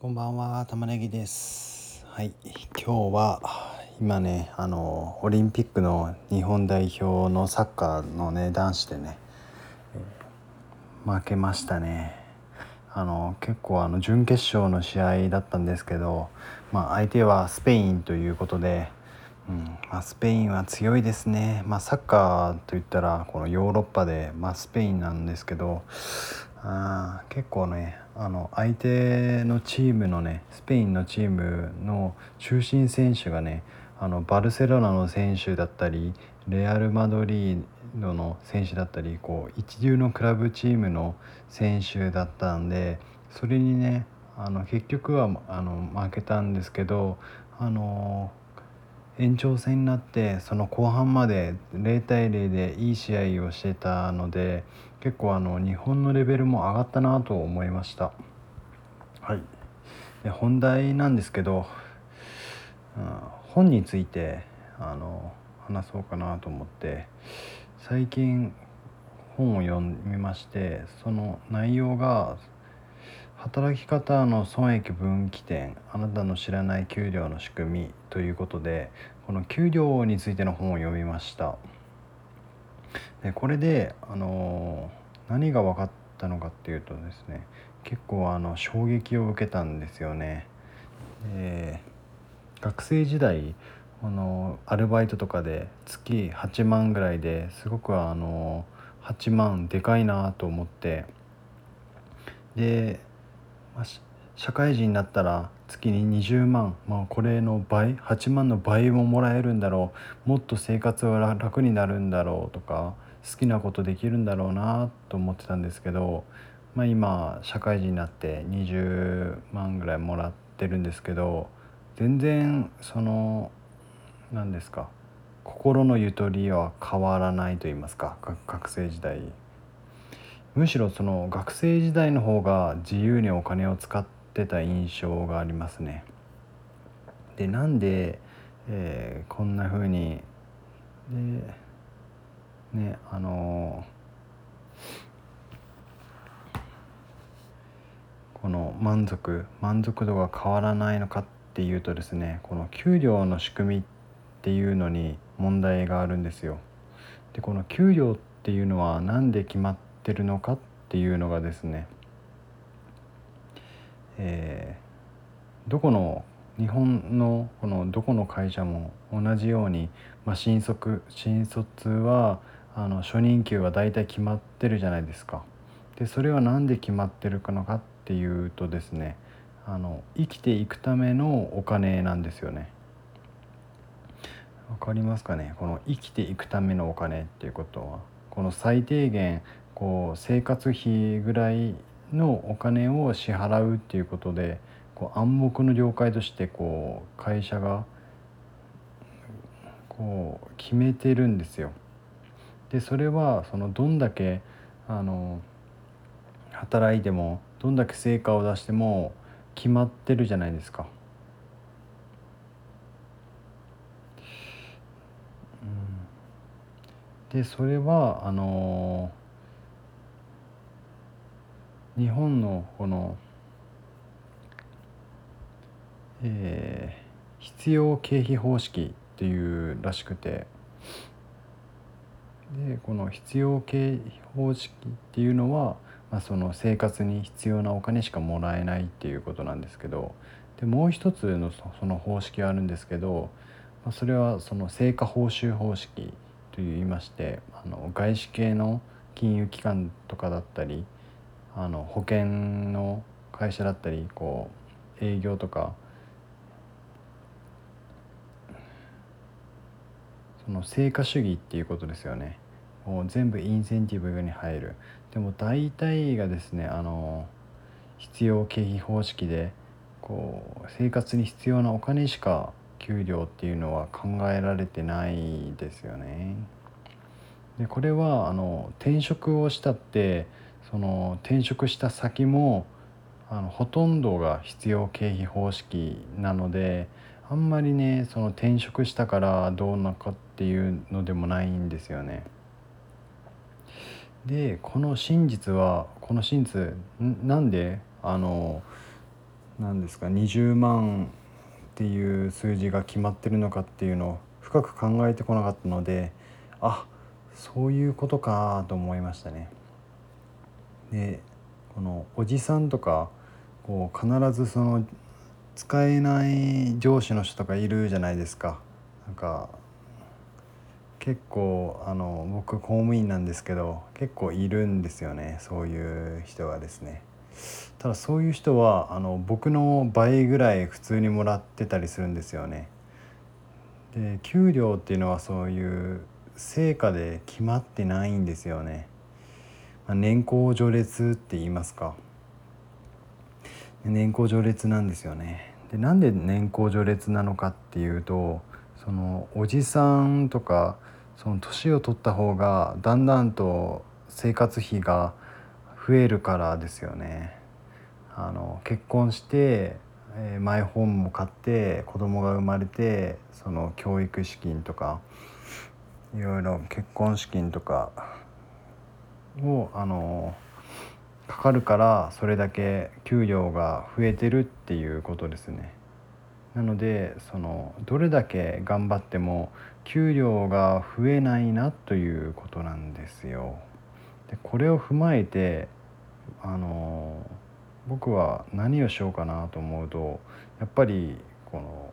こんばんは玉ねぎです。はい。今日は今ねあのオリンピックの日本代表のサッカーのね男子でね、負けましたね。あの結構あの準決勝の試合だったんですけど、まあ、相手はスペインということで、うんまあ、スペインは強いですね、まあ、サッカーといったらこのヨーロッパで、まあ、スペインなんですけどあ結構ねあの相手のチームのねスペインのチームの中心選手がねあのバルセロナの選手だったりレアル・マドリードの選手だったりこう一流のクラブチームの選手だったんでそれにねあの結局はあの負けたんですけどあの延長戦になってその後半まで0対0でいい試合をしてたので結構あの日本のレベルも上がったなと思いました。はい。で本題なんですけど、うん、本についてあの話そうかなと思って最近本を読みましてその内容が働き方の損益分岐点あなたの知らない給料の仕組みということでこの給料についての本を読みましたでこれであの何が分かったのかっていうとですね結構あの衝撃を受けたんですよね。で学生時代あのアルバイトとかで月8万ぐらいですごくあの8万でかいなと思って。でまあ、社会人になったら月に20万、まあ、これの倍8万の倍ももらえるんだろう。もっと生活は楽になるんだろうとか好きなことできるんだろうなと思ってたんですけど、まあ、今社会人になって20万ぐらいもらってるんですけど全然その何ですか心のゆとりは変わらないと言いますか学生時代。むしろその学生時代の方が自由にお金を使ってた印象がありますね。でなんで、えー、こんな風にでねあのこの満足満足度が変わらないのかっていうとですねこの給料の仕組みっていうのに問題があるんですよ。でこの給料っていうのは何で決まってってるのかっていうのがですね、えー、どこの日本のこのどこの会社も同じように、まあ、新卒新卒はあの初任給は大体決まってるじゃないですか。でそれは何で決まってるのかっていうとですねあの生きていくためのお金なんですよね。わかりますかね？この生きていくためのお金っていうことはこの最低限こう生活費ぐらいのお金を支払うっていうことでこう暗黙の了解としてこう会社がこう決めてるんですよ。でそれはそのどんだけあの働いてもどんだけ成果を出しても決まってるじゃないですか。でそれはあの日本のこの、えー、必要経費方式っていうらしくて。でこの必要経費方式っていうのは、まあ、その生活に必要なお金しかもらえないっていうことなんですけど。でもう一つのその方式があるんですけど、まあ、それはその成果報酬方式といいましてあの外資系の金融機関とかだったりあの保険の会社だったりこう営業とかその成果主義っていうことですよねもう全部インセンティブに入るでも大体がですねあの必要経費方式でこう生活に必要なお金しか給料っていうのは考えられてないですよね。でこれはあの転職をしたってその転職した先もあのほとんどが必要経費方式なのであんまりねその転職したからどうなかっていうのでもないんですよね。でこの真実はこの真実なんであの何ですか20万っていう数字が決まってるのかっていうのを深く考えてこなかったのであそういうことかと思いましたね。でこのおじさんとかこう必ずその使えない上司の人とかいるじゃないですか。なんか結構あの僕公務員なんですけど結構いるんですよねそういう人がですね。ただそういう人はあの僕の倍ぐらい普通にもらってたりするんですよね。で給料っていうのはそういう成果で決まってないんですよね。年功序列って言いますか。年功序列なんですよね。でなんで年功序列なのかっていうとそのおじさんとかその年を取った方がだんだんと生活費が増えるからですよね。あの結婚してえー、マイホームも買って子供が生まれてその教育資金とかいろいろ結婚資金とかをあのかかるからそれだけ給料が増えてるっていうことですね。なのでそのどれだけ頑張っても給料が増えないなということなんですよ。でこれを踏まえてあの僕は何をしようかなと思うとやっぱりこの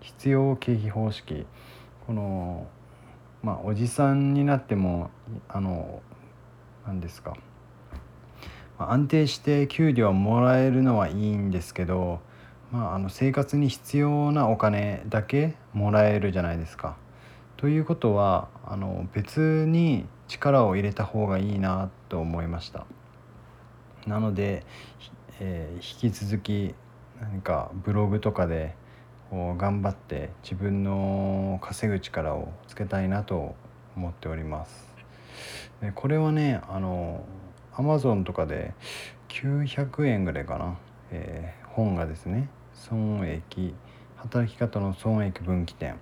必要経費方式このまあおじさんになってもあの何ですか安定して給料をもらえるのはいいんですけど、まあ、あの生活に必要なお金だけもらえるじゃないですか。ということはあの別に力を入れた方がいいなと思いました。なので、えー、引き続き何かブログとかでこう頑張って自分の稼ぐ力をつけたいなと思っております。これはねあのアマゾンとかで900円ぐらいかな、えー、本がですね。損益働き方の損益分岐点。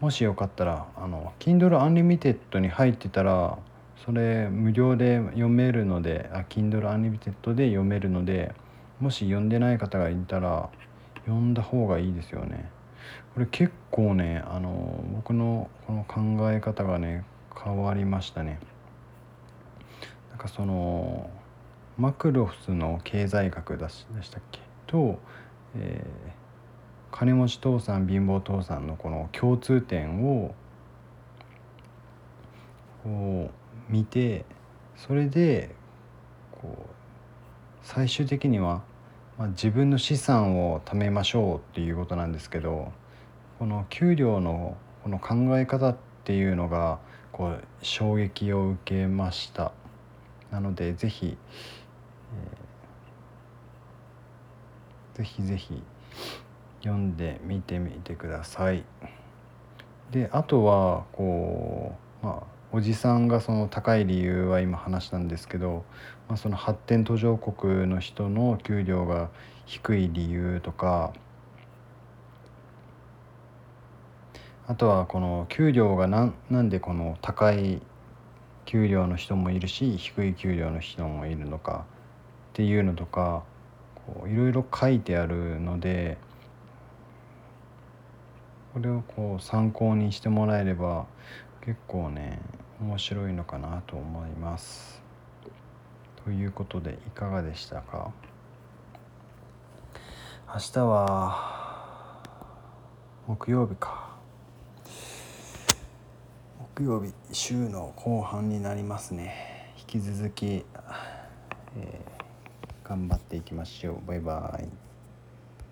もしよかったらあの Kindle Unlimited に入ってたらそれ無料で読めるのであ Kindle Unlimited で読めるのでもし読んでない方がいたら読んだ方がいいですよね。これ結構ねあの僕のこの考え方がね変わりましたね。なんかそのマクロフスの経済学でしたっけ？と、えー、金持ち父さん貧乏父さんのこの共通点をこう見てそれでこう最終的には、まあ、自分の資産を貯めましょうっていうことなんですけどこの給料のこの考え方ってていうのがこう衝撃を受けましたなのでぜひ、えー、ぜひぜひ読んでみてみてください。であとはこうまあおじさんがその高い理由は今話したんですけど、まあ、その発展途上国の人の給料が低い理由とかあとはこの給料がなんなんでこの高い給料の人もいるし低い給料の人もいるのかっていうのとかいろいろ書いてあるのでこれをこう参考にしてもらえれば結構ね面白いのかなと思います。ということでいかがでしたか？明日は木曜日か木曜日週の後半になりますね。引き続き、えー、頑張っていきましょう。バイバイ。